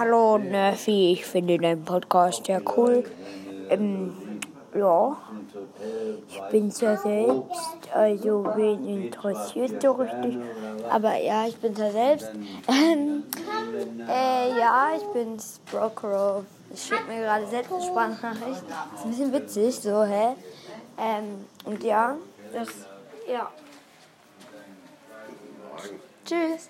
Hallo Nerfi, ich finde deinen Podcast sehr cool. Ähm, ja, ich bin zwar selbst, also wen interessiert so richtig, aber ja, ich bin zwar selbst. Ähm, äh, ja, ich bin's, Brokero. Ich schicke mir gerade selbst eine Sprachnachricht. Ist ein bisschen witzig, so, hä? Ähm, und ja, das, ja. Tschüss.